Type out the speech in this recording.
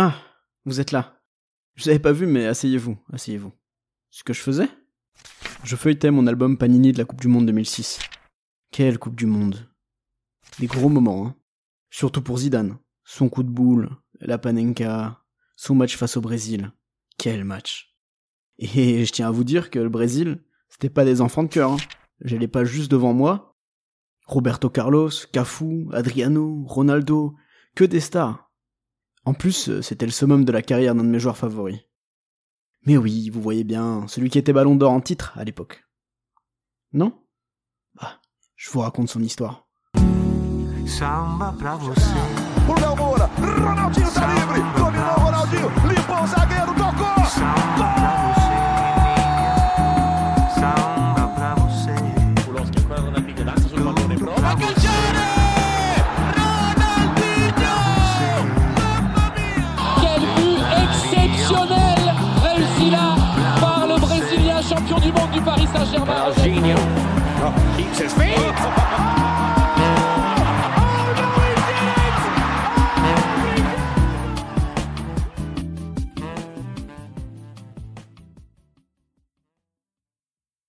Ah, vous êtes là. Je vous avais pas vu, mais asseyez-vous, asseyez-vous. Ce que je faisais? Je feuilletais mon album Panini de la Coupe du Monde 2006. Quelle Coupe du Monde Des gros moments, hein. Surtout pour Zidane. Son coup de boule, la Panenka, son match face au Brésil. Quel match Et je tiens à vous dire que le Brésil, c'était pas des enfants de cœur. Hein. J'allais pas juste devant moi. Roberto Carlos, Cafu, Adriano, Ronaldo, que des stars. En plus, c'était le summum de la carrière d'un de mes joueurs favoris. Mais oui, vous voyez bien, celui qui était ballon d'or en titre à l'époque. Non? Bah, je vous raconte son histoire. Du monde du Paris Saint-Germain.